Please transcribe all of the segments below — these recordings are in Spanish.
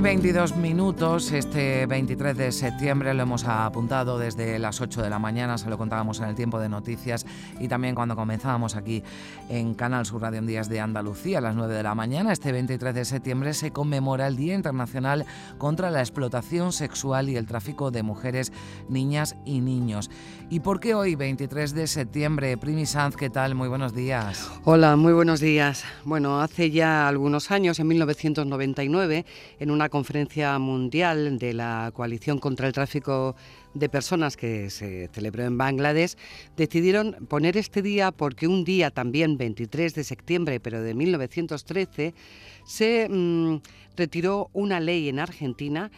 Y 22 minutos, este 23 de septiembre lo hemos apuntado desde las 8 de la mañana, se lo contábamos en el tiempo de noticias y también cuando comenzábamos aquí en Canal Sur Radio en Días de Andalucía a las 9 de la mañana. Este 23 de septiembre se conmemora el Día Internacional contra la Explotación Sexual y el Tráfico de Mujeres, Niñas y Niños. ¿Y por qué hoy, 23 de septiembre? Primi Sanz, ¿qué tal? Muy buenos días. Hola, muy buenos días. Bueno, hace ya algunos años, en 1999, en una conferencia mundial de la Coalición contra el Tráfico de Personas que se celebró en Bangladesh, decidieron poner este día porque un día también, 23 de septiembre, pero de 1913, se mm, retiró una ley en Argentina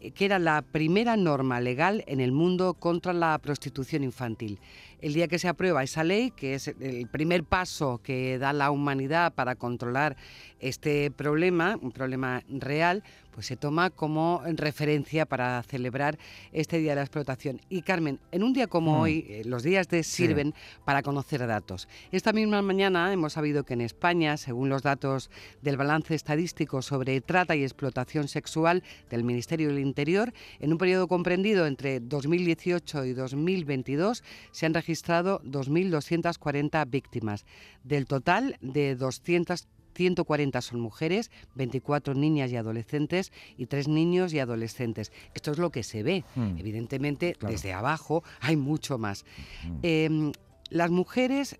eh, que era la primera norma legal en el mundo contra la prostitución infantil. El día que se aprueba esa ley, que es el primer paso que da la humanidad para controlar este problema, un problema real, pues se toma como referencia para celebrar este Día de la Explotación. Y Carmen, en un día como mm. hoy, eh, los días de sirven para conocer datos. Esta misma mañana hemos sabido que en España, según los datos del balance estadístico sobre trata y explotación sexual del Ministerio del Interior, en un periodo comprendido entre 2018 y 2022 se han registrado 2.240 víctimas. Del total de 200 140 son mujeres, 24 niñas y adolescentes y 3 niños y adolescentes. Esto es lo que se ve. Hmm. Evidentemente, desde abajo hay mucho más. Hmm. Em, las mujeres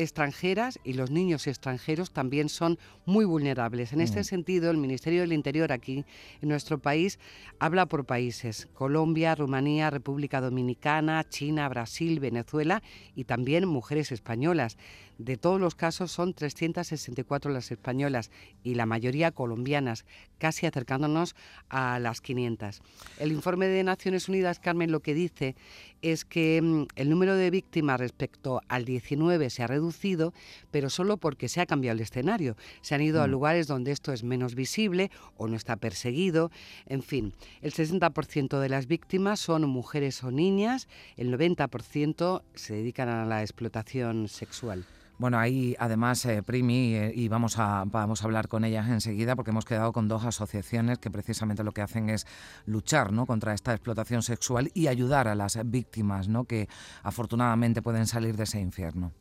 extranjeras y los niños extranjeros también son muy vulnerables. En este mm. sentido, el Ministerio del Interior aquí en nuestro país habla por países, Colombia, Rumanía, República Dominicana, China, Brasil, Venezuela y también mujeres españolas. De todos los casos son 364 las españolas y la mayoría colombianas, casi acercándonos a las 500. El informe de Naciones Unidas, Carmen, lo que dice es que mm, el número de víctimas respecto al 19 se ha reducido, pero solo porque se ha cambiado el escenario. Se han ido a mm. lugares donde esto es menos visible o no está perseguido. En fin, el 60% de las víctimas son mujeres o niñas, el 90% se dedican a la explotación sexual. Bueno, ahí además, eh, Primi, eh, y vamos a, vamos a hablar con ellas enseguida, porque hemos quedado con dos asociaciones que precisamente lo que hacen es luchar ¿no? contra esta explotación sexual y ayudar a las víctimas ¿no? que afortunadamente pueden salir de ese infierno.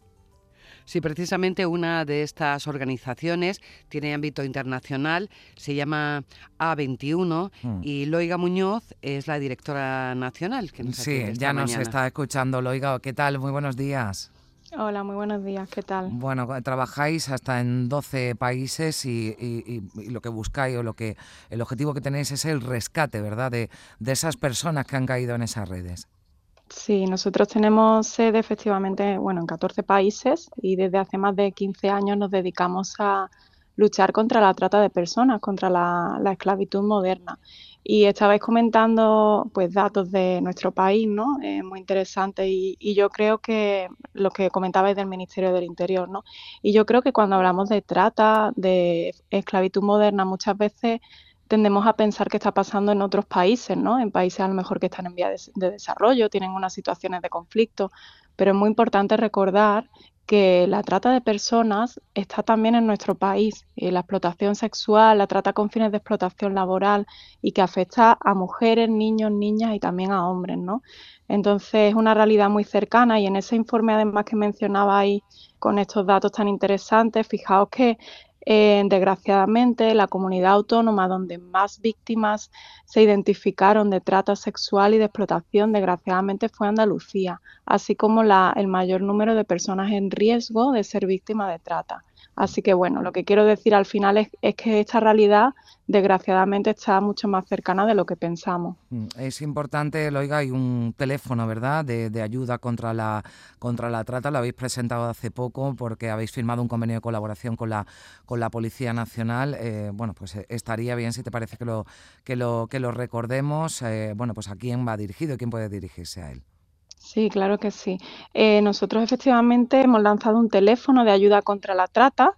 Sí, precisamente una de estas organizaciones tiene ámbito internacional, se llama A21 hmm. y Loiga Muñoz es la directora nacional. Que sí, ya nos está escuchando. Loiga, ¿qué tal? Muy buenos días. Hola, muy buenos días, ¿qué tal? Bueno, trabajáis hasta en 12 países y, lo que buscáis o lo que el objetivo que tenéis es el rescate, ¿verdad? De, de esas personas que han caído en esas redes. Sí, nosotros tenemos sede efectivamente, bueno, en 14 países y desde hace más de 15 años nos dedicamos a luchar contra la trata de personas, contra la, la esclavitud moderna. Y estabais comentando pues datos de nuestro país, ¿no? Eh, muy interesante y, yo creo que lo que comentabais del Ministerio del Interior, ¿no? Y yo creo que cuando hablamos de trata, de esclavitud moderna, muchas veces tendemos a pensar que está pasando en otros países, ¿no? En países a lo mejor que están en vía de desarrollo, tienen unas situaciones de conflicto, pero es muy importante recordar que la trata de personas está también en nuestro país, la explotación sexual, la trata con fines de explotación laboral y que afecta a mujeres, niños, niñas y también a hombres, ¿no? Entonces es una realidad muy cercana y en ese informe además que mencionabais con estos datos tan interesantes, fijaos que eh, desgraciadamente, la comunidad autónoma donde más víctimas se identificaron de trata sexual y de explotación, desgraciadamente, fue Andalucía, así como el mayor número de personas en riesgo de ser víctimas de trata. Así que bueno, lo que quiero decir al final es, que esta realidad desgraciadamente está mucho más cercana de lo que pensamos. Mm, es importante, Loiga, hay un teléfono, ¿verdad?, de, ayuda contra la, contra la trata. Lo habéis presentado hace poco porque habéis firmado un convenio de colaboración con la, con la Policía Nacional. Eh, bueno, pues eh, estaría bien si te parece que lo, que lo, que lo recordemos. Eh, bueno, pues a quién va dirigido y quién puede dirigirse a él. Sí, claro que sí. Eh, nosotros efectivamente hemos lanzado un teléfono de ayuda contra la trata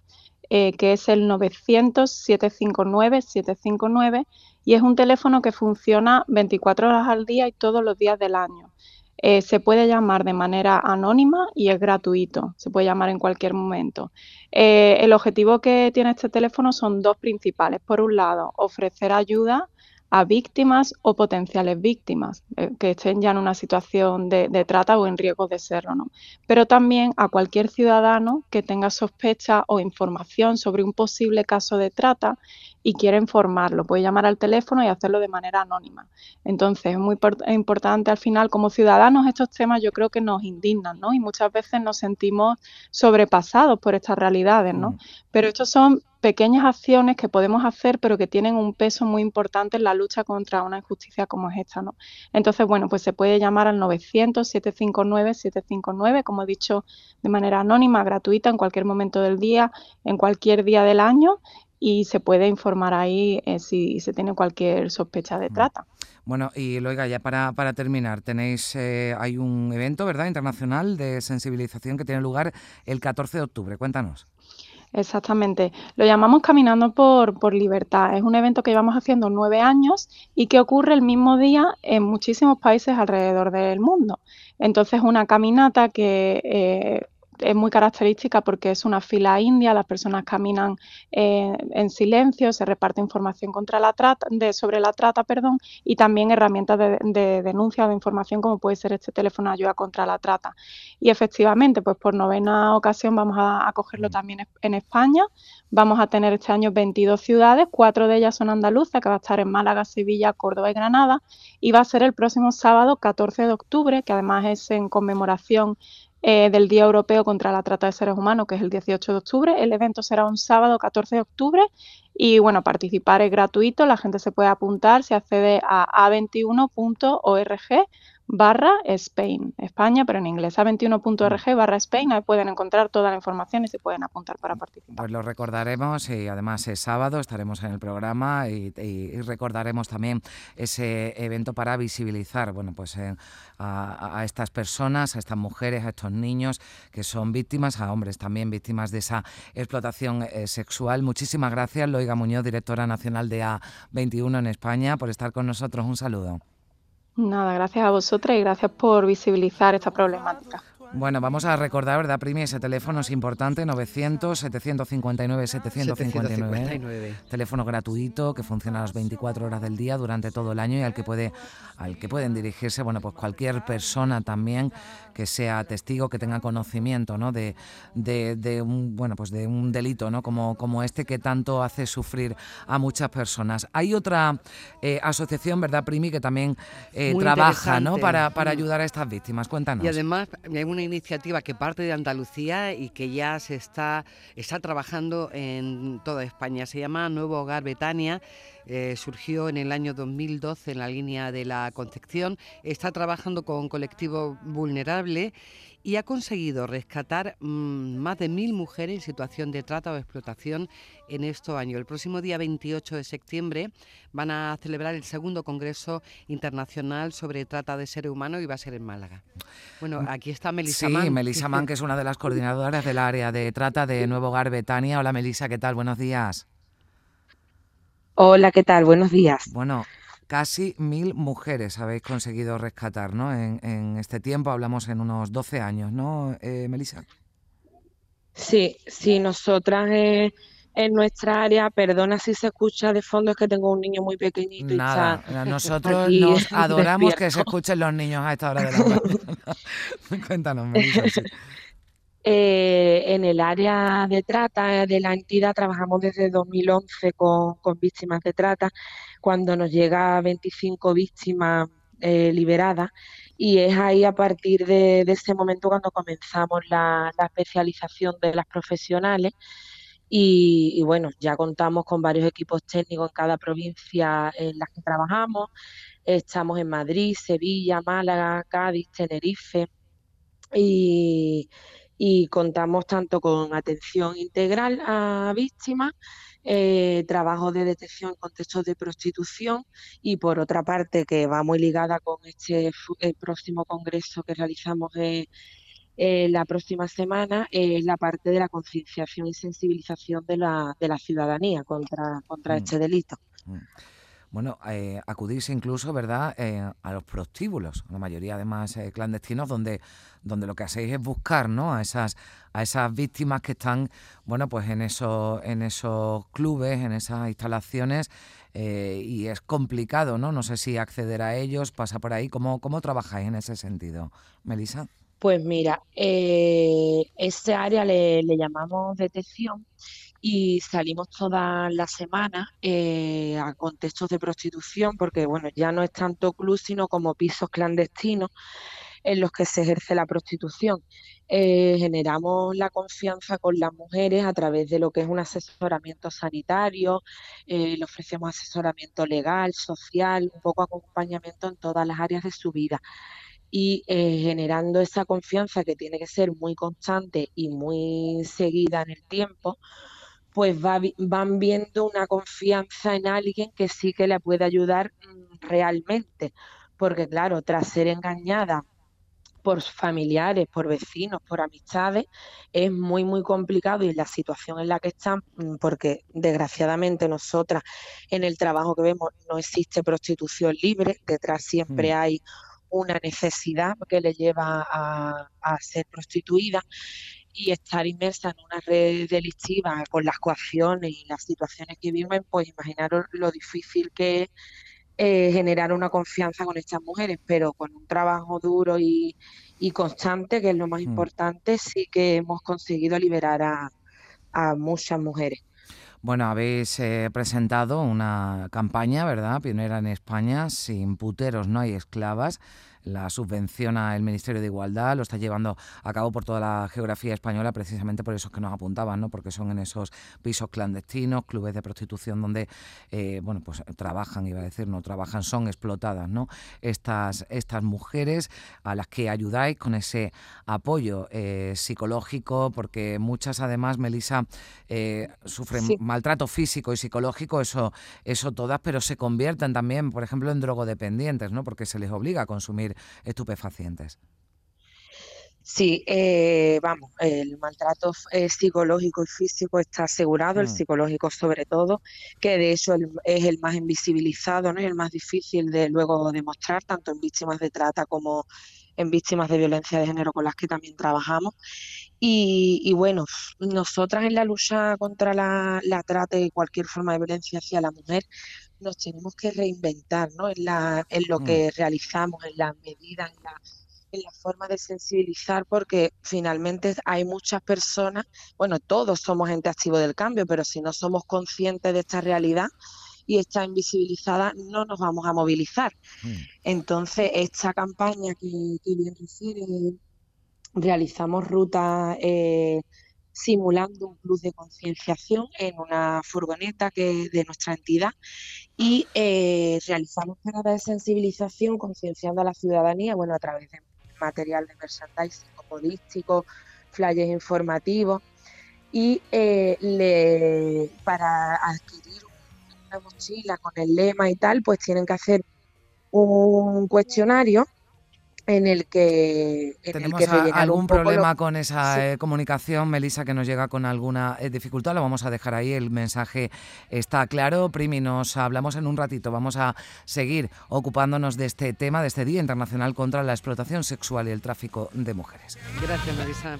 eh, que es el 900-759-759 y es un teléfono que funciona 24 horas al día y todos los días del año. Eh, se puede llamar de manera anónima y es gratuito, se puede llamar en cualquier momento. Eh, el objetivo que tiene este teléfono son dos principales. Por un lado, ofrecer ayuda a víctimas o potenciales víctimas eh, que estén ya en una situación de, trata o en riesgo de serlo. ¿no? Pero también a cualquier ciudadano que tenga sospecha o información sobre un posible caso de trata y quiera informarlo. Puede llamar al teléfono y hacerlo de manera anónima. Entonces, es muy importante al final, como ciudadanos, estos temas yo creo que nos indignan, ¿no? Y muchas veces nos sentimos sobrepasados por estas realidades, ¿no? Mm. Pero estos son pequeñas acciones que podemos hacer, pero que tienen un peso muy importante en la lucha contra una injusticia como es esta, ¿no? Entonces, bueno, pues se puede llamar al 900-759-759, como he dicho, de manera anónima, gratuita, en cualquier momento del día, en cualquier día del año, y se puede informar ahí eh, si se tiene cualquier sospecha de trata. Bueno, y Loiga, ya para, para terminar, tenéis, eh, hay un evento, ¿verdad?, internacional de sensibilización que tiene lugar el 14 de octubre. Cuéntanos. Exactamente. Lo llamamos Caminando por, por, Libertad. Es un evento que llevamos haciendo nueve años y que ocurre el mismo día en muchísimos países alrededor del mundo. Entonces, una caminata que eh, es muy característica porque es una fila india, las personas caminan eh, en silencio, se reparte información contra la trata, de, sobre la trata perdón, y también herramientas de, denuncia o de información como puede ser este teléfono de ayuda contra la trata. Y efectivamente, pues por novena ocasión vamos a, acogerlo también en España. Vamos a tener este año 22 ciudades, cuatro de ellas son andaluzas, que va a estar en Málaga, Sevilla, Córdoba y Granada, y va a ser el próximo sábado 14 de octubre, que además es en conmemoración eh, del Día Europeo contra la Trata de Seres Humanos, que es el 18 de octubre. El evento será un sábado 14 de octubre y bueno, participar es gratuito, la gente se puede apuntar, se accede a a21.org barra Spain, España, pero en inglés, a21.org barra Spain, ahí pueden encontrar toda la información y se pueden apuntar para participar. Pues lo recordaremos y además es sábado, estaremos en el programa y, recordaremos también ese evento para visibilizar, bueno, pues eh, a, estas personas, a estas mujeres, a estos niños que son víctimas, a hombres también víctimas de esa explotación eh, sexual. Muchísimas gracias, Loiga Muñoz, directora nacional de A21 en España, por estar con nosotros. Un saludo. Nada, gracias a vosotras y gracias por visibilizar esta problemática. Bueno, vamos a recordar, ¿verdad, Primi? Ese teléfono es importante, 900-759-759. Teléfono gratuito que funciona a las 24 horas del día durante todo el año y al que puede al que pueden dirigirse, bueno, pues cualquier persona también que sea testigo, que tenga conocimiento, ¿no? De, de, un, bueno, pues de un delito, ¿no? Como, como este que tanto hace sufrir a muchas personas. Hay otra eh, asociación, ¿verdad, Primi, que también eh, trabaja, ¿no? Para, para mm. ayudar a estas víctimas. Cuéntanos. Y además hay una iniciativa que parte de Andalucía y que ya se está, está trabajando en toda España. Se llama Nuevo Hogar Betania. Eh, surgió en el año 2012 en la línea de la Concepción. Está trabajando con colectivo vulnerable y ha conseguido rescatar mm, más de mil mujeres en situación de trata o explotación en estos años. El próximo día 28 de septiembre van a celebrar el segundo Congreso Internacional sobre Trata de Seres Humanos y va a ser en Málaga. Bueno, aquí está Melissa sí, Melissa Mann, que es una de las coordinadoras del área de trata de Nuevo Hogar Betania. Hola Melissa, ¿qué tal? Buenos días. Hola, ¿qué tal? Buenos días. Bueno, casi mil mujeres habéis conseguido rescatar, ¿no? En, este tiempo, hablamos en unos 12 años, ¿no, eh, Melissa? Sí, sí, nosotras eh, en nuestra área, perdona si se escucha de fondo, es que tengo un niño muy pequeñito. Nada, nosotros nos adoramos que se escuchen los niños a esta hora de la mañana. Cuéntanos, Melissa. Eh, en el área de trata de la entidad trabajamos desde 2011 con, víctimas de trata, cuando nos llega 25 víctimas eh, liberadas y es ahí a partir de, ese momento cuando comenzamos la, especialización de las profesionales. Y, y, bueno, ya contamos con varios equipos técnicos en cada provincia en las que trabajamos. Estamos en Madrid, Sevilla, Málaga, Cádiz, Tenerife. Y, y contamos tanto con atención integral a víctimas, eh, trabajo de detección en contextos de prostitución y por otra parte que va muy ligada con este próximo congreso que realizamos eh, la próxima semana es la parte de la concienciación y sensibilización de la, de la ciudadanía contra, contra mm. este delito. Mm. Bueno, eh, acudís incluso, ¿verdad?, eh, a los prostíbulos, la mayoría además eh, clandestinos, donde, donde lo que hacéis es buscar, ¿no?, a esas, a esas víctimas que están, bueno, pues en esos, en esos clubes, en esas instalaciones, y es complicado, ¿no? No sé si acceder a ellos, pasa por ahí. ¿Cómo, cómo trabajáis en ese sentido, Melissa? Pues mira, eh, ese área le, llamamos detección y salimos todas las semanas eh, a contextos de prostitución, porque bueno, ya no es tanto club, sino como pisos clandestinos en los que se ejerce la prostitución. Eh, generamos la confianza con las mujeres a través de lo que es un asesoramiento sanitario, le ofrecemos asesoramiento legal, social, un poco acompañamiento en todas las áreas de su vida y eh, generando esa confianza que tiene que ser muy constante y muy seguida en el tiempo, pues van viendo una confianza en alguien que sí que le puede ayudar mm, realmente. Porque claro, tras ser engañada por familiares, por vecinos, por amistades, es muy, muy complicado y la situación en la que están, mm, porque desgraciadamente nosotras en el trabajo que vemos no existe prostitución libre, detrás siempre mm. hay una necesidad que le lleva a, ser prostituida y estar inmersa en una red delictiva con las coacciones y las situaciones que viven, pues imaginaros lo difícil que es eh, generar una confianza con estas mujeres, pero con un trabajo duro y, constante, que es lo más mm. importante, sí que hemos conseguido liberar a muchas mujeres. Bueno, habéis eh, presentado una campaña, ¿verdad? Pionera en España, sin puteros no hay esclavas la subvenciona el Ministerio de Igualdad, lo está llevando a cabo por toda la geografía española, precisamente por eso que nos apuntaban, ¿no? porque son en esos pisos clandestinos, clubes de prostitución donde eh, bueno, pues trabajan, iba a decir, no trabajan, son explotadas ¿no? estas, estas mujeres a las que ayudáis con ese apoyo eh, psicológico, porque muchas además, Melissa, eh, sufren maltrato físico y psicológico, eso, eso todas, pero se convierten también, por ejemplo, en drogodependientes, ¿no? porque se les obliga a consumir estupefacientes. Sí, eh, vamos, el maltrato eh, psicológico y físico está asegurado, el mm. psicológico sobre todo, que de hecho es el más invisibilizado, ¿no? y el más difícil de luego demostrar, tanto en víctimas de trata como en víctimas de violencia de género con las que también trabajamos. Y, bueno, nosotras en la lucha contra la, trata y cualquier forma de violencia hacia la mujer, nos tenemos que reinventar ¿no? en, la, en lo mm. que realizamos, en las medidas, en la, en la forma de sensibilizar, porque finalmente hay muchas personas, bueno, todos somos gente activo del cambio, pero si no somos conscientes de esta realidad, y está invisibilizada, no nos vamos a movilizar. Mm. Entonces, esta campaña que, que bien refiere, realizamos rutas eh, simulando un plus de concienciación en una furgoneta que de nuestra entidad y eh, realizamos paradas de sensibilización concienciando a la ciudadanía, bueno, a través de material de merchandising podístico, flyers informativos y eh, le, para adquirir una mochila con el lema y tal, pues tienen que hacer un cuestionario en el que tenemos algún problema con esa eh, comunicación Melissa que nos llega con alguna eh, dificultad lo vamos a dejar ahí el mensaje está claro. Primi nos hablamos en un ratito. Vamos a seguir ocupándonos de este tema de este Día Internacional contra la explotación sexual y el tráfico de mujeres. Gracias Melissa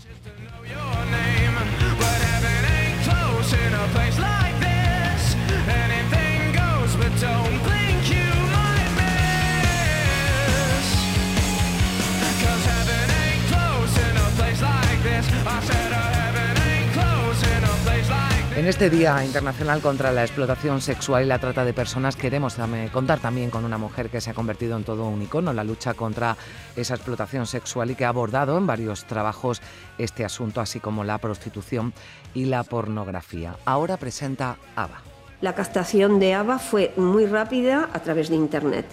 En este Día Internacional contra la Explotación Sexual y la Trata de Personas queremos contar también con una mujer que se ha convertido en todo un icono la lucha contra esa explotación sexual y que ha abordado en varios trabajos este asunto, así como la prostitución y la pornografía. Ahora presenta Ava. La castración de Ava fue muy rápida a través de Internet.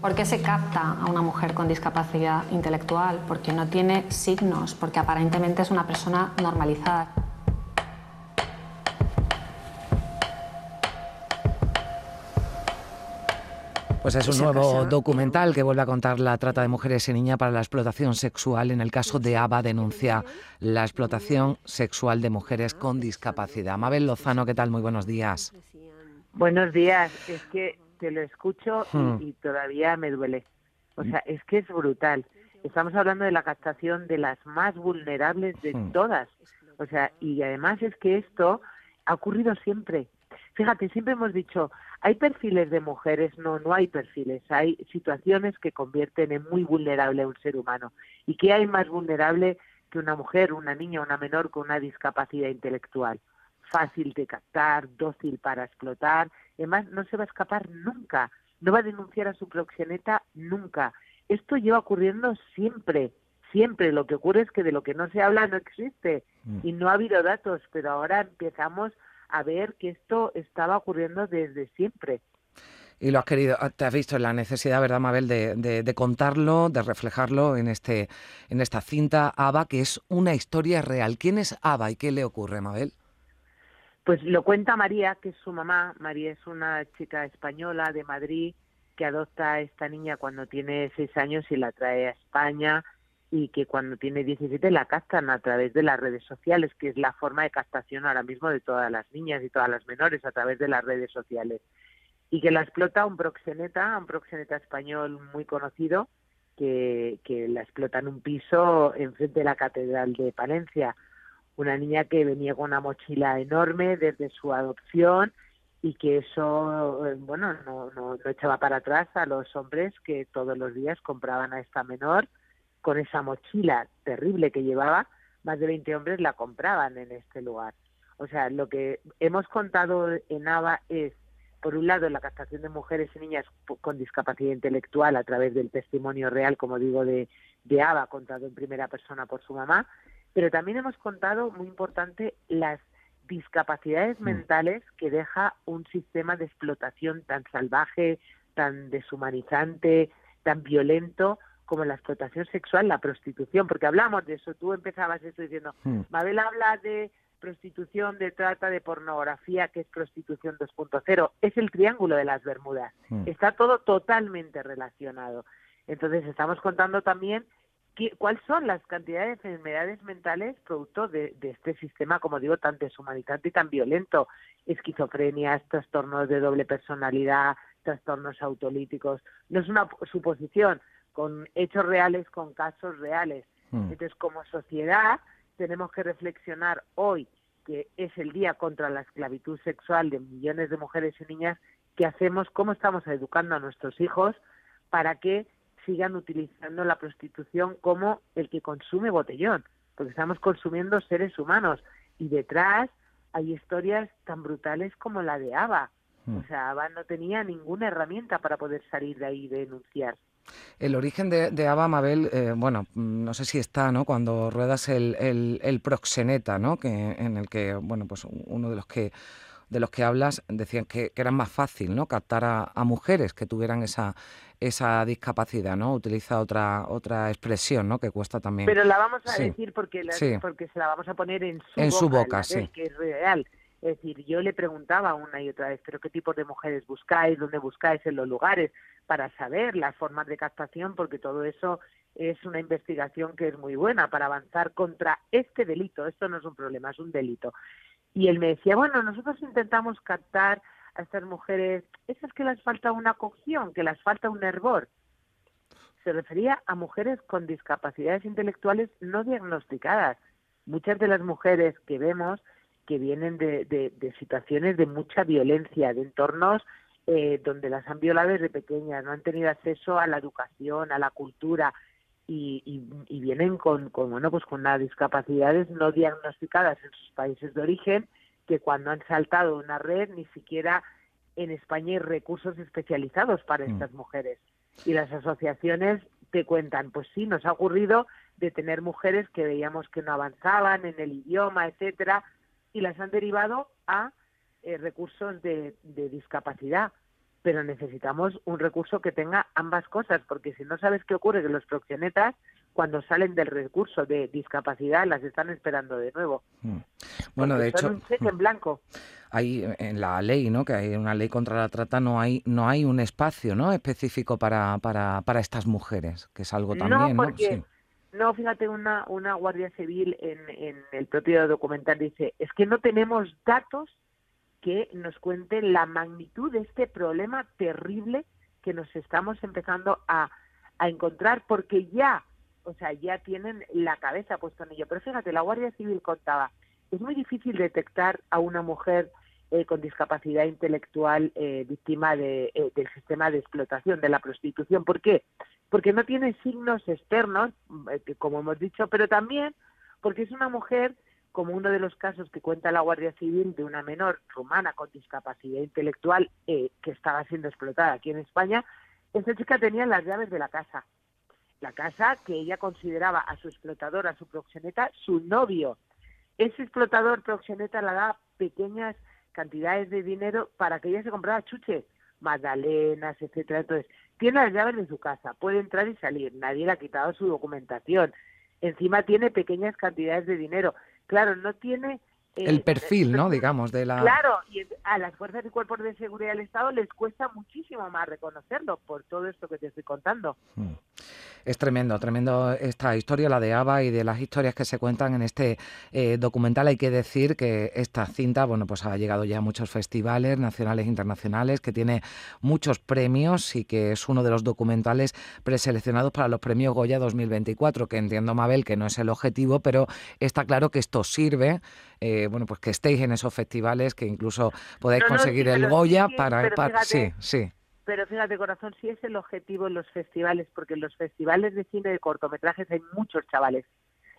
¿Por qué se capta a una mujer con discapacidad intelectual? Porque no tiene signos, porque aparentemente es una persona normalizada. Pues es un nuevo documental que vuelve a contar la trata de mujeres y niñas para la explotación sexual. En el caso de ABA denuncia la explotación sexual de mujeres con discapacidad. Mabel Lozano, ¿qué tal? Muy buenos días. Buenos días. Es que te lo escucho y, Hmm. y todavía me duele. O sea, es que es brutal. Estamos hablando de la captación de las más vulnerables de Hmm. todas. O sea, y además es que esto ha ocurrido siempre. Fíjate, siempre hemos dicho, hay perfiles de mujeres, no, no hay perfiles, hay situaciones que convierten en muy vulnerable a un ser humano. ¿Y qué hay más vulnerable que una mujer, una niña, una menor con una discapacidad intelectual? Fácil de captar, dócil para explotar, además no se va a escapar nunca, no va a denunciar a su proxeneta nunca. Esto lleva ocurriendo siempre, siempre. Lo que ocurre es que de lo que no se habla no existe y no ha habido datos, pero ahora empezamos a ver que esto estaba ocurriendo desde siempre. Y lo has querido, te has visto en la necesidad, ¿verdad, Mabel, de, de- de contarlo, de reflejarlo en, este, en esta cinta ABA, que es una historia real. ¿Quién es ABA y qué le ocurre, Mabel? Pues lo cuenta María, que es su mamá. María es una chica española de Madrid que adopta a esta niña cuando tiene seis años y la trae a España y que cuando tiene 17 la captan a través de las redes sociales, que es la forma de captación ahora mismo de todas las niñas y todas las menores a través de las redes sociales. Y que la explota un proxeneta, un proxeneta español muy conocido, que, que la explota en un piso enfrente de la Catedral de Palencia una niña que venía con una mochila enorme desde su adopción y que eso, eh, bueno, no, echaba para atrás a los hombres que todos los días compraban a esta menor con esa mochila terrible que llevaba, más de 20 hombres la compraban en este lugar. O sea, lo que hemos contado en ABA es, por un lado, la captación de mujeres y niñas con discapacidad intelectual a través del testimonio real, como digo, de, de ABA, contado en primera persona por su mamá, pero también hemos contado, muy importante, las discapacidades mentales que deja un sistema de explotación tan salvaje, tan deshumanizante, tan violento como la explotación sexual, la prostitución, porque hablamos de eso, tú empezabas eso diciendo, Hmm. Mabel habla de prostitución, de trata, de pornografía, que es prostitución 2.0, es el triángulo de las Bermudas, Hmm. está todo totalmente relacionado. Entonces estamos contando también cuáles son las cantidades de enfermedades mentales producto de, de este sistema, como digo, tan deshumanizante y tan violento. Esquizofrenias, trastornos de doble personalidad, trastornos autolíticos. No es una suposición, con hechos reales, con casos reales. Hmm. Entonces, como sociedad, tenemos que reflexionar hoy, que es el día contra la esclavitud sexual de millones de mujeres y niñas, qué hacemos, cómo estamos educando a nuestros hijos para que sigan utilizando la prostitución como el que consume botellón, porque estamos consumiendo seres humanos y detrás hay historias tan brutales como la de Ava. Hmm. O sea, Ava no tenía ninguna herramienta para poder salir de ahí y denunciar. El origen de, de Ava Mabel, eh, bueno, mm, no sé si está, ¿no? Cuando ruedas el, el, el proxeneta, ¿no? Que, en el que, bueno, pues uno de los que de los que hablas decían que, que era más fácil, ¿no? Captar a, a mujeres que tuvieran esa esa discapacidad, ¿no? Utiliza otra otra expresión, ¿no? Que cuesta también. Pero la vamos a Sí. decir porque, la- Sí. porque se la vamos a poner en su En boca, su boca, sí. que es real. Es decir, yo le preguntaba una y otra vez, ¿pero qué tipo de mujeres buscáis? ¿Dónde buscáis en los lugares? Para saber las formas de captación, porque todo eso es una investigación que es muy buena para avanzar contra este delito. Esto no es un problema, es un delito. Y él me decía, bueno, nosotros intentamos captar a estas mujeres, esas que les falta una cocción, que les falta un hervor. Se refería a mujeres con discapacidades intelectuales no diagnosticadas. Muchas de las mujeres que vemos que vienen de, de- de situaciones de mucha violencia, de entornos eh, donde las han violado desde pequeñas, no han tenido acceso a la educación, a la cultura y, y- y vienen con, con, bueno, pues con discapacidades no diagnosticadas en sus países de origen que cuando han saltado una red ni siquiera en España hay recursos especializados para Mm. estas mujeres. Y las asociaciones te cuentan, pues sí, nos ha ocurrido de tener mujeres que veíamos que no avanzaban en el idioma, etcétera, y las han derivado a eh, recursos de, de discapacidad. Pero necesitamos un recurso que tenga ambas cosas, porque si no sabes qué ocurre, que los proxenetas cuando salen del recurso de discapacidad las están esperando de nuevo. Mm. Bueno, de hecho, un cheque en blanco. Hay en la ley, ¿no? Que hay una ley contra la trata, no hay no hay un espacio, ¿no? Específico para para, para estas mujeres, que es algo también, ¿no? Sí. No, fíjate, una, una guardia civil en, en el propio documental dice, es que no tenemos datos que nos cuenten la magnitud de este problema terrible que nos estamos empezando a, a encontrar, porque ya o sea, ya tienen la cabeza puesta en ello. Pero fíjate, la Guardia Civil contaba, es muy difícil detectar a una mujer eh, con discapacidad intelectual eh, víctima de, eh, del sistema de explotación, de la prostitución. ¿Por qué? Porque no tiene signos externos, como hemos dicho, pero también porque es una mujer, como uno de los casos que cuenta la Guardia Civil de una menor rumana con discapacidad intelectual que estaba siendo explotada aquí en España, esa chica tenía las llaves de la casa la casa que ella consideraba a su explotador, a su proxeneta, su novio. Ese explotador proxeneta le da pequeñas cantidades de dinero para que ella se comprara chuches, magdalenas, etcétera. Entonces, tiene las llaves de su casa, puede entrar y salir, nadie le ha quitado su documentación. Encima tiene pequeñas cantidades de dinero. Claro, no tiene el perfil, ¿no? Digamos, de la... Claro, y a las fuerzas y cuerpos de seguridad del Estado les cuesta muchísimo más reconocerlo por todo esto que te estoy contando. Hmm. Es tremendo, tremendo esta historia, la de Ava y de las historias que se cuentan en este eh, documental. Hay que decir que esta cinta, bueno, pues ha llegado ya a muchos festivales nacionales e internacionales, que tiene muchos premios y que es uno de los documentales preseleccionados para los premios Goya 2024, que entiendo, Mabel, que no es el objetivo, pero está claro que esto sirve eh, bueno, pues que estéis en esos festivales, que incluso podáis conseguir el Goya para, sí, sí. Pero fíjate, corazón, si es el objetivo en los festivales, porque en los festivales de cine de cortometrajes hay muchos chavales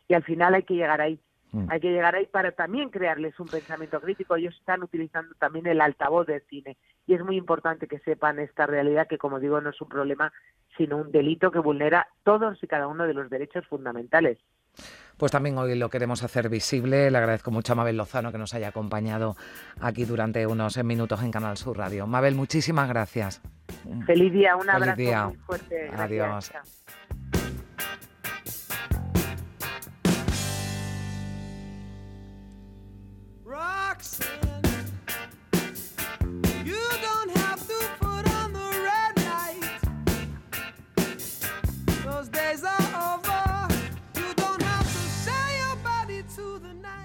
y al final hay que llegar ahí. Mm. Hay que llegar ahí para también crearles un pensamiento crítico. Ellos están utilizando también el altavoz del cine y es muy importante que sepan esta realidad que, como digo, no es un problema, sino un delito que vulnera todos y cada uno de los derechos fundamentales. Pues también hoy lo queremos hacer visible. Le agradezco mucho a Mabel Lozano que nos haya acompañado aquí durante unos minutos en Canal Sur Radio. Mabel, muchísimas gracias. Feliz día, un abrazo muy fuerte. Adiós.